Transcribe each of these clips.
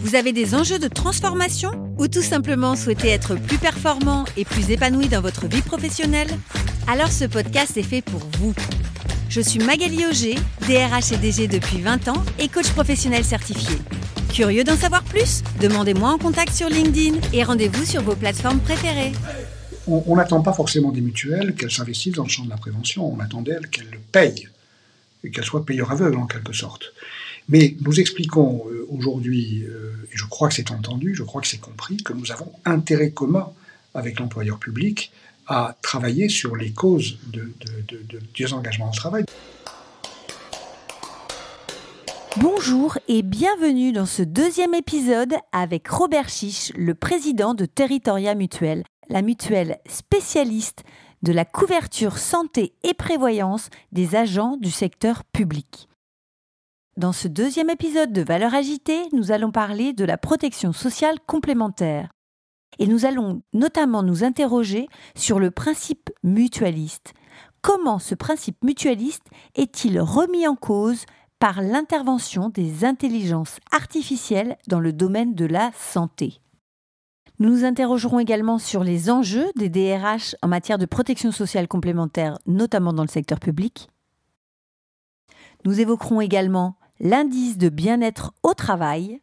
vous avez des enjeux de transformation ou tout simplement souhaitez être plus performant et plus épanoui dans votre vie professionnelle? Alors ce podcast est fait pour vous. Je suis Magali Auger, DRH et DG depuis 20 ans et coach professionnel certifié. Curieux d'en savoir plus? Demandez-moi en contact sur LinkedIn et rendez-vous sur vos plateformes préférées. On n'attend pas forcément des mutuelles qu'elles s'investissent dans le champ de la prévention, on attend d'elles qu'elles le payent, et qu'elles soient payeurs aveugles en quelque sorte. Mais nous expliquons euh, aujourd'hui, euh, et je crois que c'est entendu, je crois que c'est compris, que nous avons intérêt commun avec l'employeur public à travailler sur les causes de, de, de, de désengagement au travail. Bonjour et bienvenue dans ce deuxième épisode avec Robert Chiche, le président de Territoria Mutuelle, la mutuelle spécialiste de la couverture santé et prévoyance des agents du secteur public. Dans ce deuxième épisode de Valeurs agitée, nous allons parler de la protection sociale complémentaire. Et nous allons notamment nous interroger sur le principe mutualiste. Comment ce principe mutualiste est-il remis en cause par l'intervention des intelligences artificielles dans le domaine de la santé? Nous nous interrogerons également sur les enjeux des DRH en matière de protection sociale complémentaire, notamment dans le secteur public. Nous évoquerons également l'indice de bien-être au travail.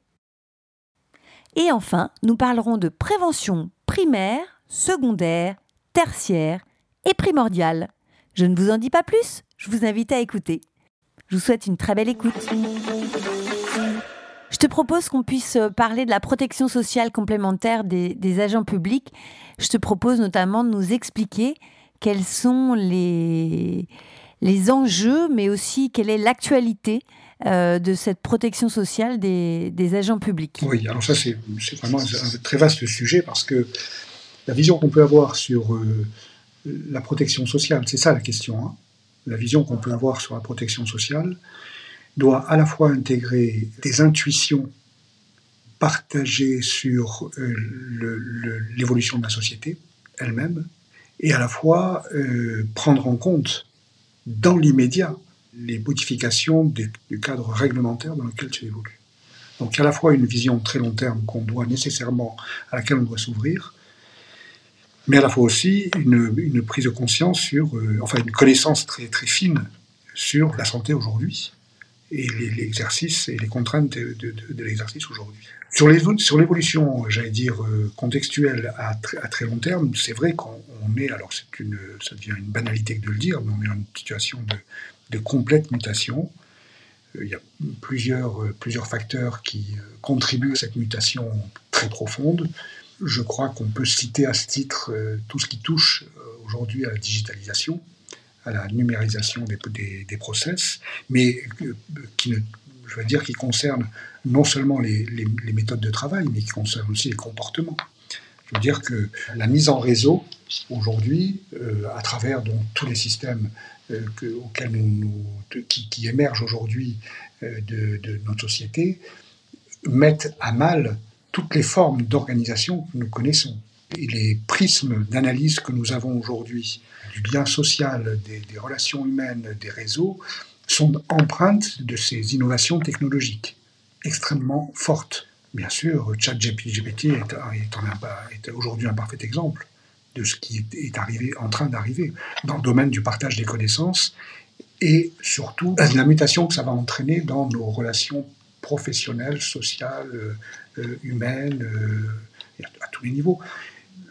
Et enfin, nous parlerons de prévention primaire, secondaire, tertiaire et primordiale. Je ne vous en dis pas plus, je vous invite à écouter. Je vous souhaite une très belle écoute. Je te propose qu'on puisse parler de la protection sociale complémentaire des, des, agents publics. Je te propose notamment de nous expliquer quels sont les, les enjeux, mais aussi quelle est l'actualité euh, de cette protection sociale des, agents publics. Oui, alors ça c'est vraiment un très vaste sujet parce que la vision qu'on peut avoir sur euh, la protection sociale, c'est ça la question. Hein. La vision qu'on peut avoir sur la protection sociale doit à la fois intégrer des intuitions partagées sur euh, l'évolution de la société elle-même, et à la fois prendre en compte dans l'immédiat les modifications du cadre réglementaire dans lequel tu évolues. Donc à la fois une vision très long terme qu'on doit nécessairement, à laquelle on doit s'ouvrir, mais à la fois aussi une, une prise de conscience sur, euh, enfin une connaissance très, très fine sur la santé aujourd'hui et l'exercice et les contraintes de, l'exercice aujourd'hui. Sur l'évolution, j'allais dire, euh, contextuelle à, tr à, très long terme, c'est vrai qu'on est, alors c'est une, ça devient une banalité de le dire, mais on est dans une situation de, de complète mutation. Euh, il y a plusieurs, euh, plusieurs facteurs qui contribuent à cette mutation très profonde. Je crois qu'on peut citer à ce titre tout ce qui touche aujourd'hui à la digitalisation, à la numérisation des, des, process, mais qui ne, je veux dire, qui concerne non seulement les, méthodes de travail, mais qui concerne aussi les comportements. Je veux dire que la mise en réseau, aujourd'hui, euh, à travers donc, tous les systèmes euh, que, auxquels nous, qui, émergent aujourd'hui euh, de, notre société, mettent à mal toutes les formes d'organisation que nous connaissons. Et les prismes d'analyse que nous avons aujourd'hui du bien social, des, relations humaines, des réseaux, sont empreintes de ces innovations technologiques extrêmement fortes. Bien sûr, ChatGPT est, est, est aujourd'hui un parfait exemple de ce qui est arrivé, en train d'arriver dans le domaine du partage des connaissances et surtout la mutation que ça va entraîner dans nos relations professionnelles, sociales, euh, humaines, euh, à, tous les niveaux.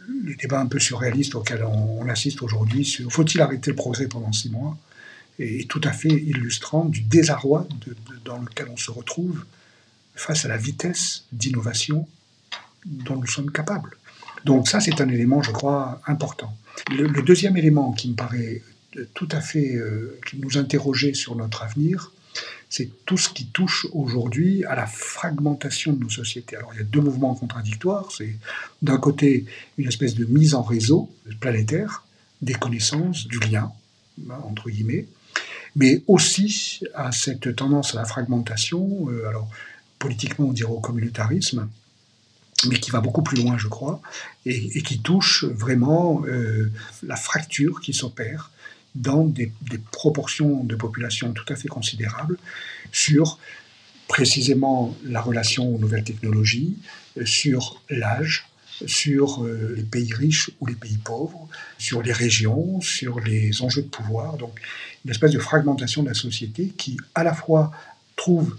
Le débat un peu surréaliste auquel on, on assiste aujourd'hui sur faut-il arrêter le progrès pendant six mois est tout à fait illustrant du désarroi dans lequel on se retrouve face à la vitesse d'innovation dont nous sommes capables. Donc ça, c'est un élément, je crois, important. Le, le, deuxième élément qui me paraît tout à fait, euh, qui nous interroger sur notre avenir, c'est tout ce qui touche aujourd'hui à la fragmentation de nos sociétés. Alors il y a deux mouvements contradictoires. C'est d'un côté une espèce de mise en réseau planétaire des connaissances, du lien, entre guillemets, mais aussi à cette tendance à la fragmentation, euh, alors politiquement on dirait au communautarisme, mais qui va beaucoup plus loin, je crois, et, qui touche vraiment euh, la fracture qui s'opère dans des, proportions de population tout à fait considérables sur précisément la relation aux nouvelles technologies, euh, sur l'âge, sur euh, les pays riches ou les pays pauvres, sur les régions, sur les enjeux de pouvoir. Donc une espèce de fragmentation de la société qui à la fois trouve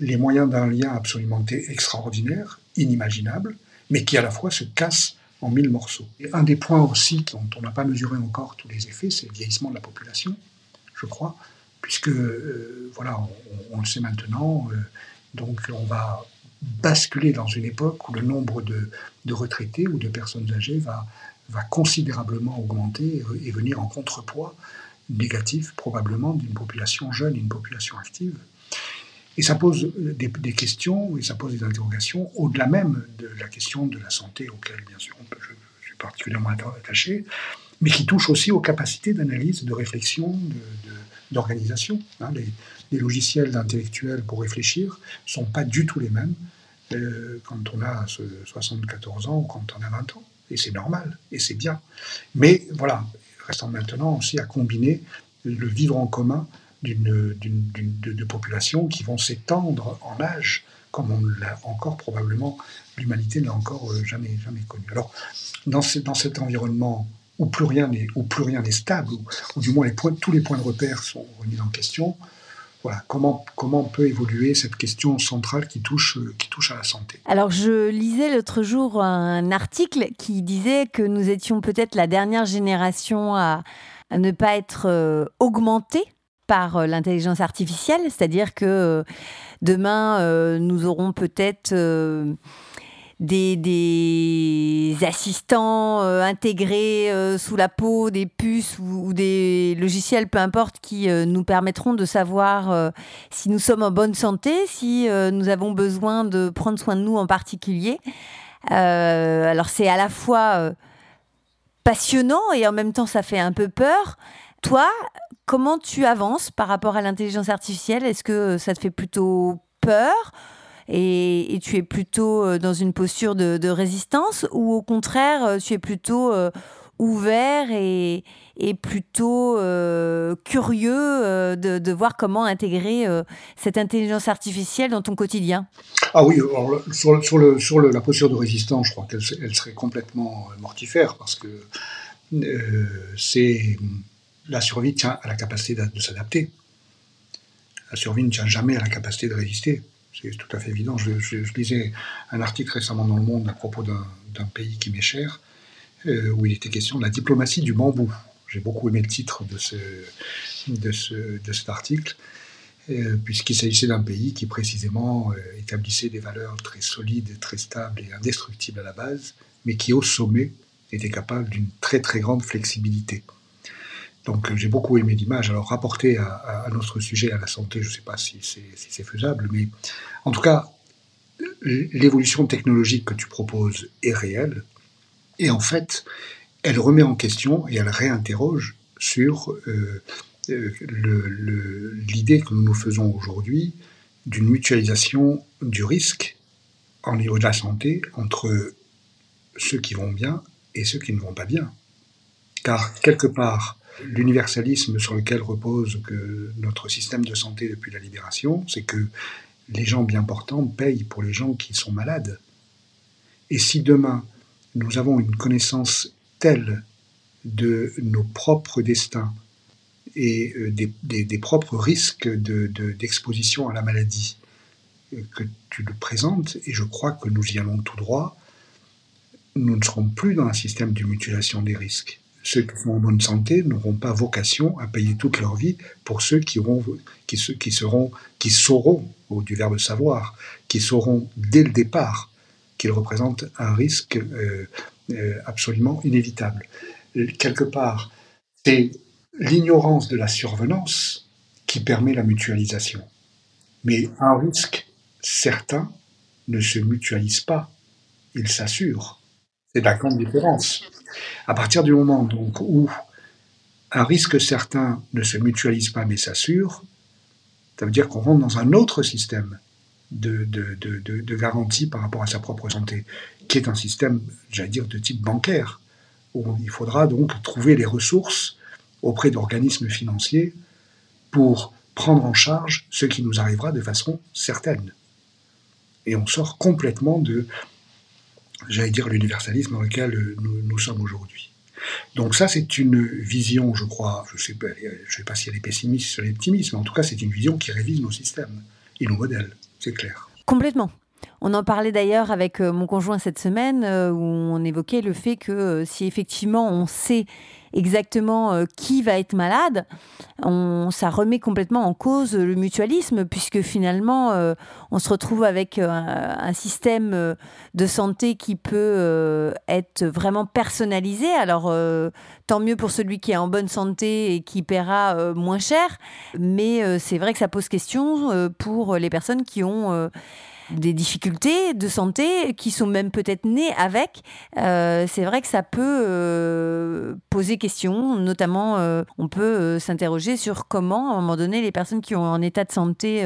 les moyens d'un lien absolument extraordinaire, inimaginable, mais qui à la fois se casse en mille morceaux. Et un des points aussi dont on n'a pas mesuré encore tous les effets, c'est le vieillissement de la population, je crois, puisque, euh, voilà, on, le sait maintenant, euh, donc on va basculer dans une époque où le nombre de, retraités ou de personnes âgées va, considérablement augmenter et venir en contrepoids négatif probablement d'une population jeune, une population active. Et ça pose des, questions et ça pose des interrogations au-delà même de la question de la santé, auquel bien sûr je, suis particulièrement attaché, mais qui touche aussi aux capacités d'analyse, de réflexion, d'organisation. Hein. les, logiciels intellectuels pour réfléchir ne sont pas du tout les mêmes euh, quand on a 74 ans ou quand on a 20 ans. Et c'est normal, et c'est bien. Mais voilà, restant maintenant aussi à combiner le vivre en commun d'une, de, populations qui vont s'étendre en âge, comme on l'a encore probablement, l'humanité n'a encore euh, jamais, jamais connu. Alors, dans, dans cet environnement où plus rien n'est, où plus rien n'est stable, où, du moins les points, tous les points de repère sont remis en question, voilà, comment, comment peut évoluer cette question centrale qui touche, euh, qui touche à la santé? Alors, je lisais l'autre jour un article qui disait que nous étions peut-être la dernière génération à, à ne pas être euh, augmentée par euh, l'intelligence artificielle, c'est-à-dire que euh, demain, euh, nous aurons peut-être des, assistants intégrés sous la peau, des puces ou, des logiciels, peu importe, qui nous permettront de savoir si nous sommes en bonne santé, si nous avons besoin de prendre soin de nous en particulier. alors c'est à la fois passionnant et en même temps ça fait un peu peur. Toi, comment tu avances par rapport à l'intelligence artificielle? Est-ce que ça te fait plutôt peur? Et, tu es plutôt euh, dans une posture de, résistance? Ou au contraire, euh, tu es plutôt euh, ouvert et, plutôt curieux de, voir comment intégrer cette intelligence artificielle dans ton quotidien? Ah oui, sur la posture de résistance, je crois qu'elle serait complètement mortifère parce que c'est la survie tient à la capacité de, s'adapter. La survie ne tient jamais à la capacité de résister. C'est tout à fait évident. Je, lisais un article récemment dans Le Monde à propos d'un pays qui m'est cher, euh, où il était question de la diplomatie du bambou. J'ai beaucoup aimé le titre de, ce, de, ce, de cet article, euh, puisqu'il s'agissait d'un pays qui précisément euh, établissait des valeurs très solides, très stables et indestructibles à la base, mais qui au sommet était capable d'une très très grande flexibilité. Donc j'ai beaucoup aimé l'image. Alors rapporter à, notre sujet, à la santé, je ne sais pas si c'est faisable, mais en tout cas, l'évolution technologique que tu proposes est réelle. Et en fait, elle remet en question et elle réinterroge sur euh, euh, l'idée que nous nous faisons aujourd'hui d'une mutualisation du risque en niveau de la santé entre ceux qui vont bien et ceux qui ne vont pas bien. Car quelque part, l'universalisme sur lequel repose notre système de santé depuis la libération, c'est que les gens bien portants payent pour les gens qui sont malades. Et si demain nous avons une connaissance telle de nos propres destins et euh, des, propres risques d'exposition de, à la maladie euh, que tu le présentes, et je crois que nous y allons tout droit, nous ne serons plus dans un système de mutualisation des risques ceux qui sont en bonne santé n'auront pas vocation à payer toute leur vie pour ceux qui, seront, qui sauront, ou du verbe savoir, qui sauront dès le départ qu'ils représentent un risque euh, euh, absolument inévitable. Quelque part, c'est l'ignorance de la survenance qui permet la mutualisation. Mais un risque certain ne se mutualise pas, il s'assure. C'est la grande différence. À partir du moment donc où un risque certain ne se mutualise pas mais s'assure, ça veut dire qu'on rentre dans un autre système de, de, de, de, garantie par rapport à sa propre santé, qui est un système, j'allais dire, de type bancaire, où il faudra donc trouver les ressources auprès d'organismes financiers pour prendre en charge ce qui nous arrivera de façon certaine. Et on sort complètement de, j'allais dire, l'universalisme dans lequel nous, nous sommes aujourd'hui. Donc ça, c'est une vision, je crois, je ne sais, pas, si elle est pessimiste ou optimiste, mais en tout cas, c'est une vision qui révise nos systèmes et nos modèles, c'est clair. Complètement. On en parlait d'ailleurs avec euh, mon conjoint cette semaine, euh, où on évoquait le fait que euh, si effectivement on sait exactement qui va être malade, on, ça remet complètement en cause le mutualisme, puisque finalement, on se retrouve avec euh, un, système de santé qui peut être vraiment personnalisé. Alors, tant mieux pour celui qui est en bonne santé et qui paiera moins cher, mais c'est vrai que ça pose question pour les personnes qui ont des difficultés de santé qui sont même peut-être nées avec, euh, c'est vrai que ça peut euh, poser question. Notamment, euh, on peut s'interroger sur comment, à un moment donné, les personnes qui ont un état de santé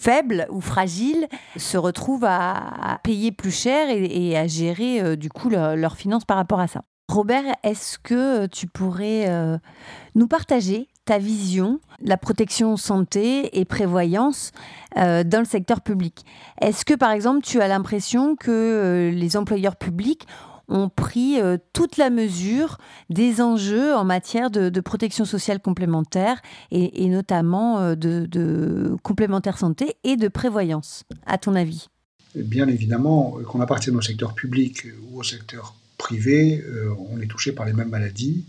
faible ou fragile se retrouvent à, payer plus cher et, à gérer du coup leurs finances par rapport à ça. Robert, est-ce que tu pourrais nous partager ta vision, la protection santé et prévoyance euh, dans le secteur public. Est-ce que, par exemple, tu as l'impression que euh, les employeurs publics ont pris euh, toute la mesure des enjeux en matière de, protection sociale complémentaire et, notamment de, de, complémentaire santé et de prévoyance, à ton avis? Bien évidemment, qu'on appartienne au secteur public ou au secteur privé, on est touché par les mêmes maladies.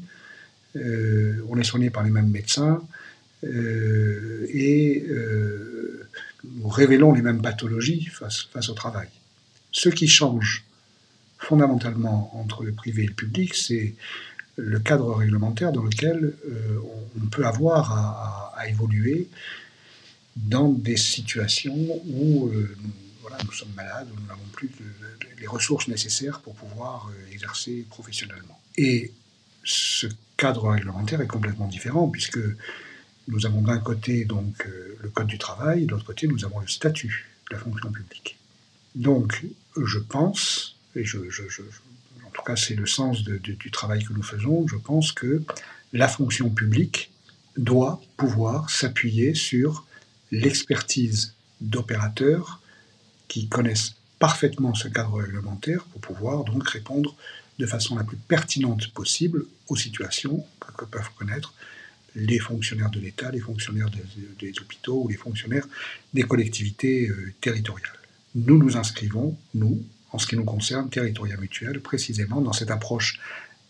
Euh, on est soigné par les mêmes médecins euh, et euh, nous révélons les mêmes pathologies face, face au travail. Ce qui change fondamentalement entre le privé et le public, c'est le cadre réglementaire dans lequel on peut avoir à, évoluer dans des situations où nous, sommes malades, nous n'avons plus les ressources nécessaires pour pouvoir exercer professionnellement. Et ce cadre réglementaire est complètement différent, puisque nous avons d'un côté donc euh, le Code du travail, de l'autre côté nous avons le statut de la fonction publique. Donc je pense, et en tout cas c'est le sens du travail que nous faisons, je pense que la fonction publique doit pouvoir s'appuyer sur l'expertise d'opérateurs qui connaissent parfaitement ce cadre réglementaire pour pouvoir donc répondre de façon la plus pertinente possible aux situations que, peuvent connaître les fonctionnaires de l'État, les fonctionnaires des, hôpitaux ou les fonctionnaires des collectivités euh, territoriales. Nous nous inscrivons, nous, en ce qui nous concerne, Territoria Mutuel, précisément dans cette approche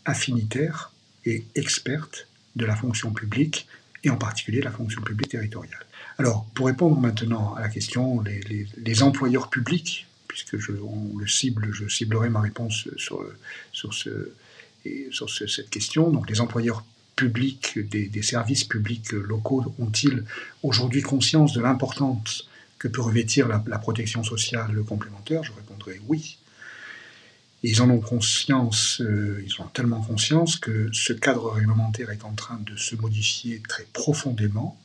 affinitaire et experte de la fonction publique, et en particulier la fonction publique territoriale. Alors, pour répondre maintenant à la question, les employeurs publics puisque je, le cible, je ciblerai ma réponse sur, sur, ce, sur cette question. Donc les employeurs publics des, services publics locaux ont-ils aujourd'hui conscience de l'importance que peut revêtir la, protection sociale complémentaire? Je répondrai oui. ils en ont conscience, euh, ils ont tellement conscience que ce cadre réglementaire est en train de se modifier très profondément,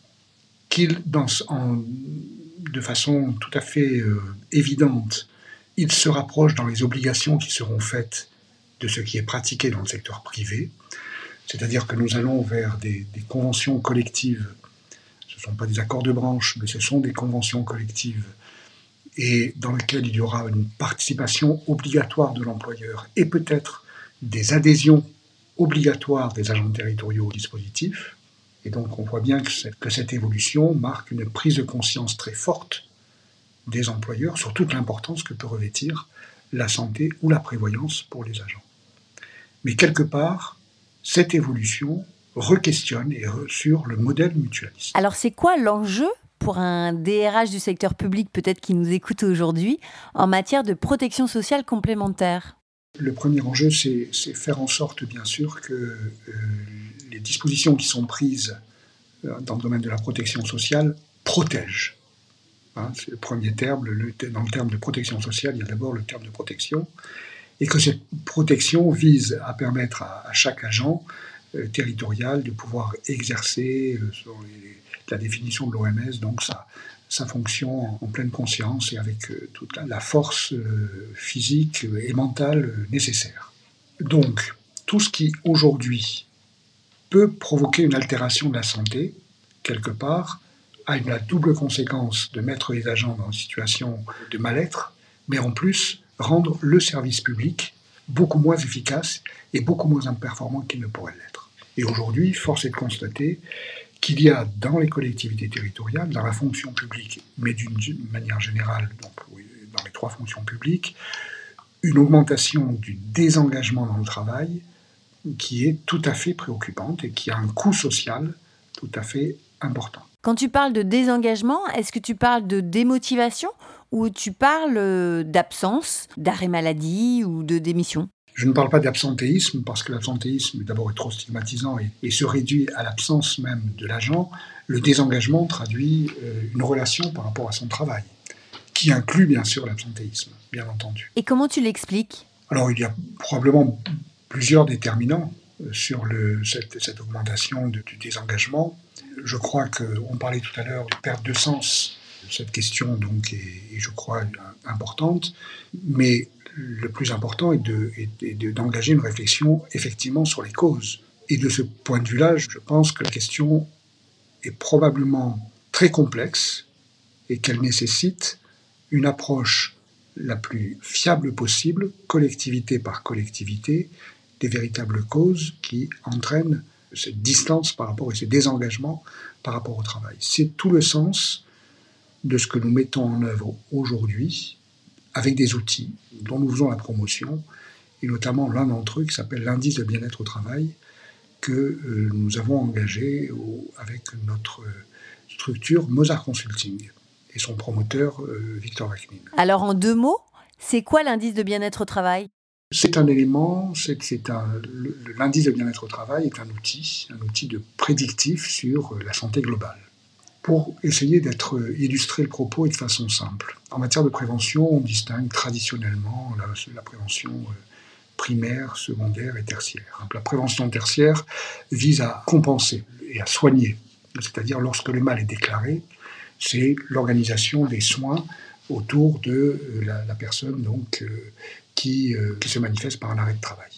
qu'ils, de façon tout à fait euh, évidente, il se rapproche dans les obligations qui seront faites de ce qui est pratiqué dans le secteur privé, c'est-à-dire que nous allons vers des, conventions collectives. Ce ne sont pas des accords de branche, mais ce sont des conventions collectives et dans lesquelles il y aura une participation obligatoire de l'employeur et peut-être des adhésions obligatoires des agents territoriaux au dispositif. Et donc on voit bien que cette évolution marque une prise de conscience très forte des employeurs sur toute l'importance que peut revêtir la santé ou la prévoyance pour les agents. Mais quelque part, cette évolution re-questionne sur le modèle mutualiste. Alors c'est quoi l'enjeu pour un DRH du secteur public peut-être qui nous écoute aujourd'hui en matière de protection sociale complémentaire? Le premier enjeu, c'est faire en sorte, bien sûr, que euh, les dispositions qui sont prises euh, dans le domaine de la protection sociale protègent Hein, c'est le premier terme. dans le terme de protection sociale, il y a d'abord le terme de protection. Et que cette protection vise à permettre à, chaque agent euh, territorial de pouvoir exercer euh, la définition de l'OMS, donc sa, fonction en, pleine conscience et avec euh, toute la, force physique et mentale nécessaire. Donc, tout ce qui aujourd'hui peut provoquer une altération de la santé, quelque part, a une double conséquence de mettre les agents dans une situation de mal-être, mais en plus rendre le service public beaucoup moins efficace et beaucoup moins performant qu'il ne pourrait l'être. Et aujourd'hui, force est de constater qu'il y a dans les collectivités territoriales, dans la fonction publique, mais d'une manière générale, dans les trois fonctions publiques, une augmentation du désengagement dans le travail qui est tout à fait préoccupante et qui a un coût social tout à fait important. Quand tu parles de désengagement, est-ce que tu parles de démotivation ou tu parles euh, d'absence, d'arrêt maladie ou de démission? Je ne parle pas d'absentéisme parce que l'absentéisme d'abord est trop stigmatisant et, se réduit à l'absence même de l'agent. Le désengagement traduit euh, une relation par rapport à son travail, qui inclut bien sûr l'absentéisme, bien entendu. Et comment tu l'expliques? Alors il y a probablement plusieurs déterminants euh, sur le, cette, augmentation du désengagement. Je crois qu'on parlait tout à l'heure de perte de sens. Cette question donc est, je crois importante, mais le plus important est d'engager de, une réflexion effectivement sur les causes. Et de ce point de vue-là, je pense que la question est probablement très complexe et qu'elle nécessite une approche la plus fiable possible, collectivité par collectivité, des véritables causes qui entraînent cette distance par rapport et ce désengagement par rapport au travail. C'est tout le sens de ce que nous mettons en œuvre aujourd'hui avec des outils dont nous faisons la promotion, et notamment l'un d'entre eux qui s'appelle l'indice de bien-être au travail, que euh, nous avons engagé avec notre structure Mozart Consulting et son promoteur euh, Victor Vachnin. Alors en deux mots, c'est quoi l'indice de bien-être au travail? C'est un élément, c'est l'indice de bien-être au travail est un outil, un outil de prédictif sur la santé globale. Pour essayer d'être illustrer le propos et de façon simple. En matière de prévention, on distingue traditionnellement la, prévention euh, primaire, secondaire et tertiaire. La prévention tertiaire vise à compenser et à soigner, c'est-à-dire lorsque le mal est déclaré, c'est l'organisation des soins autour de euh, la, personne donc euh, qui, euh, qui se manifeste par un arrêt de travail.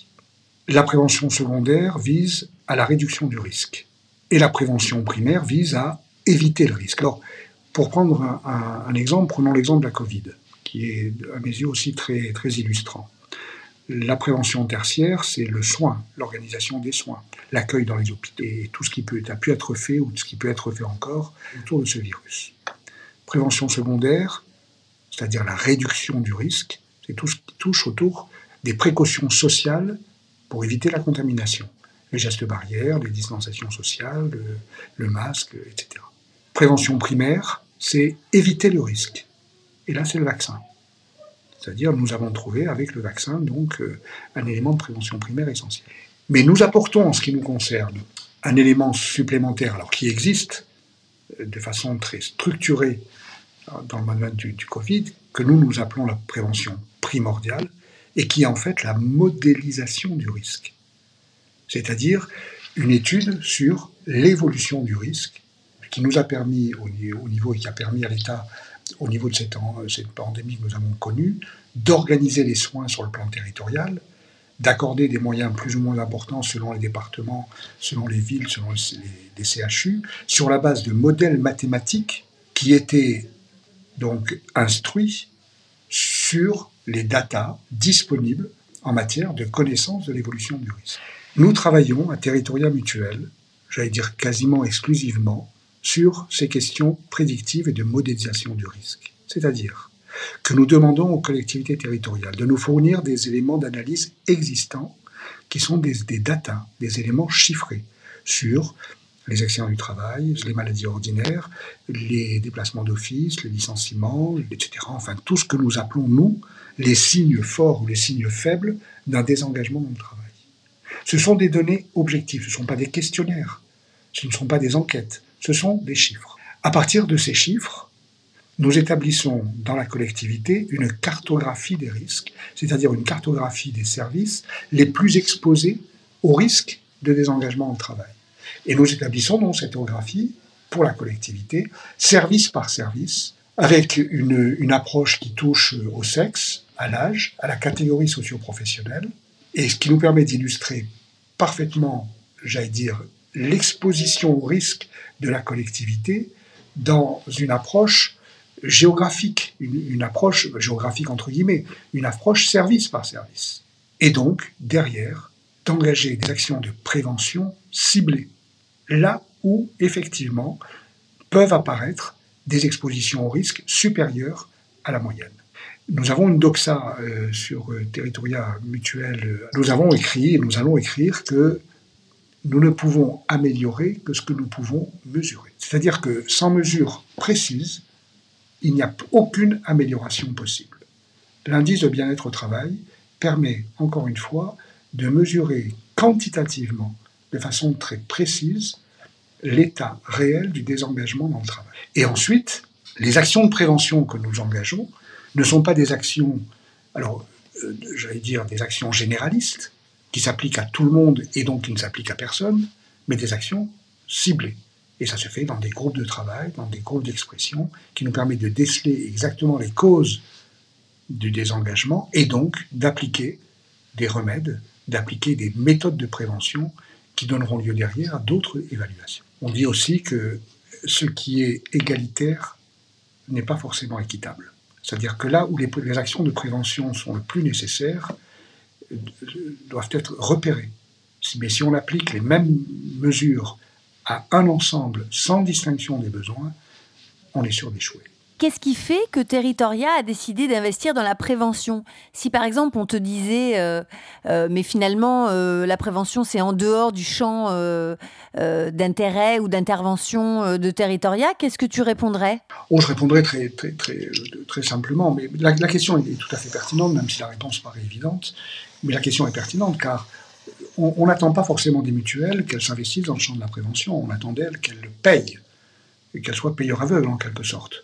La prévention secondaire vise à la réduction du risque et la prévention primaire vise à éviter le risque. Alors, pour prendre un, exemple, prenons l'exemple de la Covid, qui est à mes yeux aussi très, très illustrant. La prévention tertiaire, c'est le soin, l'organisation des soins, l'accueil dans les hôpitaux et tout ce qui peut, a pu être fait ou ce qui peut être fait encore autour de ce virus. Prévention secondaire, c'est-à-dire la réduction du risque, c'est tout ce qui touche autour des précautions sociales pour éviter la contamination. Les gestes barrières, les distanciations sociales, le, masque, etc. Prévention primaire, c'est éviter le risque. Et là, c'est le vaccin. C'est-à-dire, nous avons trouvé avec le vaccin donc euh, un élément de prévention primaire essentiel. Mais nous apportons, en ce qui nous concerne, un élément supplémentaire, alors qui existe euh, de façon très structurée dans le du, du, Covid, que nous nous appelons la prévention primordiale, et qui est en fait la modélisation du risque. C'est-à-dire une étude sur l'évolution du risque, qui nous a permis, au niveau, et qui a permis à l'État, au niveau de cette, cette pandémie que nous avons connue, d'organiser les soins sur le plan territorial, d'accorder des moyens plus ou moins importants selon les départements, selon les villes, selon les, les CHU, sur la base de modèles mathématiques qui étaient donc instruit sur les datas disponibles en matière de connaissance de l'évolution du risque. Nous travaillons à Territoria Mutuel, j'allais dire quasiment exclusivement, sur ces questions prédictives et de modélisation du risque. C'est-à-dire que nous demandons aux collectivités territoriales de nous fournir des éléments d'analyse existants qui sont des, des datas, des éléments chiffrés sur les accidents du travail, les maladies ordinaires, les déplacements d'office, les licenciements, etc. Enfin, tout ce que nous appelons, nous, les signes forts ou les signes faibles d'un désengagement dans le travail. Ce sont des données objectives, ce ne sont pas des questionnaires, ce ne sont pas des enquêtes, ce sont des chiffres. À partir de ces chiffres, nous établissons dans la collectivité une cartographie des risques, c'est-à-dire une cartographie des services les plus exposés au risque de désengagement au travail. Et nous établissons donc cette cartographie pour la collectivité, service par service, avec une, une approche qui touche au sexe, à l'âge, à la catégorie socio-professionnelle, et ce qui nous permet d'illustrer parfaitement, j'allais dire, l'exposition au risque de la collectivité dans une approche géographique, une, approche géographique entre guillemets, une approche service par service. Et donc, derrière, d'engager des actions de prévention ciblées, là où, effectivement, peuvent apparaître des expositions au risque supérieures à la moyenne. Nous avons une doxa euh, sur euh, Territoria Mutuel. Nous avons écrit et nous allons écrire que nous ne pouvons améliorer que ce que nous pouvons mesurer. C'est-à-dire que sans mesure précise, il n'y a aucune amélioration possible. L'indice de bien-être au travail permet, encore une fois, de mesurer quantitativement, de façon très précise, l'état réel du désengagement dans le travail. Et ensuite, les actions de prévention que nous engageons ne sont pas des actions, alors euh, j'allais dire des actions généralistes, qui s'appliquent à tout le monde et donc qui ne s'appliquent à personne, mais des actions ciblées. Et ça se fait dans des groupes de travail, dans des groupes d'expression, qui nous permettent de déceler exactement les causes du désengagement et donc d'appliquer des remèdes, d'appliquer des méthodes de prévention qui donneront lieu derrière à d'autres évaluations. On dit aussi que ce qui est égalitaire n'est pas forcément équitable. C'est-à-dire que là où les, actions de prévention sont le plus nécessaires, euh, doivent être repérées. Mais si on applique les mêmes mesures à un ensemble sans distinction des besoins, on est sûr d'échouer. Qu'est-ce qui fait que Territoria a décidé d'investir dans la prévention? Si par exemple on te disait, euh, euh, mais finalement euh, la prévention c'est en dehors du champ d'intérêt ou d'intervention de Territoria, qu'est-ce que tu répondrais? Oh, Je répondrais très, très, très, très simplement, mais la, la, question est tout à fait pertinente, même si la réponse paraît évidente. Mais la question est pertinente car on n'attend pas forcément des mutuelles qu'elles s'investissent dans le champ de la prévention, on attend d'elles qu'elles le payent, et qu'elles soient payeurs aveugles en quelque sorte.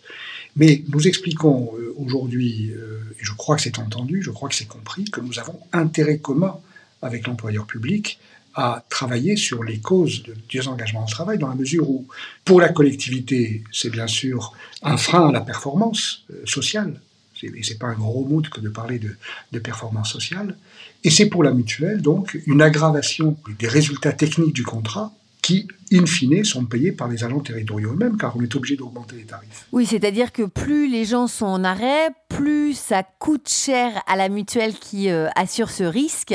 Mais nous expliquons euh, aujourd'hui, euh, et je crois que c'est entendu, je crois que c'est compris, que nous avons intérêt commun avec l'employeur public à travailler sur les causes de désengagement au travail, dans la mesure où, pour la collectivité, c'est bien sûr un frein à la performance euh, sociale, et c'est pas un gros mot que de parler de, de performance sociale, et c'est pour la mutuelle, donc, une aggravation des résultats techniques du contrat qui, in fine, sont payés par les agents territoriaux eux-mêmes, car on est obligé d'augmenter les tarifs. Oui, c'est-à-dire que plus les gens sont en arrêt, plus ça coûte cher à la mutuelle qui euh, assure ce risque.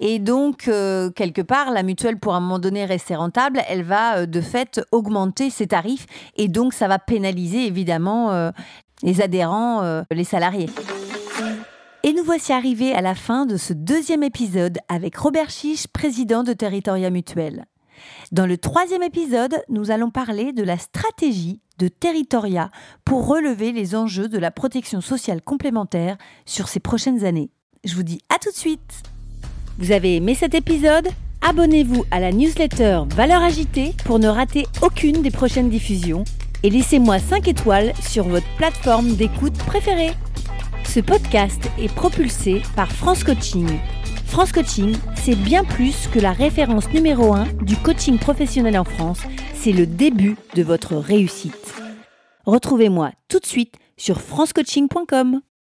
Et donc, euh, quelque part, la mutuelle, pour un moment donné rester rentable, elle va euh, de fait augmenter ses tarifs. Et donc, ça va pénaliser évidemment les adhérents, les salariés. Et nous voici arrivés à la fin de ce deuxième épisode avec Robert Chiche, président de Territoria Mutuel. Dans le troisième épisode, nous allons parler de la stratégie de Territoria pour relever les enjeux de la protection sociale complémentaire sur ces prochaines années. Je vous dis à tout de suite. Vous avez aimé cet épisode? Abonnez-vous à la newsletter Valeurs Agitée pour ne rater aucune des prochaines diffusions et laissez-moi 5 étoiles sur votre plateforme d'écoute préférée. Ce podcast est propulsé par France Coaching France Coaching, c'est bien plus que la référence numéro 1 du coaching professionnel en France, c'est le début de votre réussite. Retrouvez-moi tout de suite sur francecoaching.com.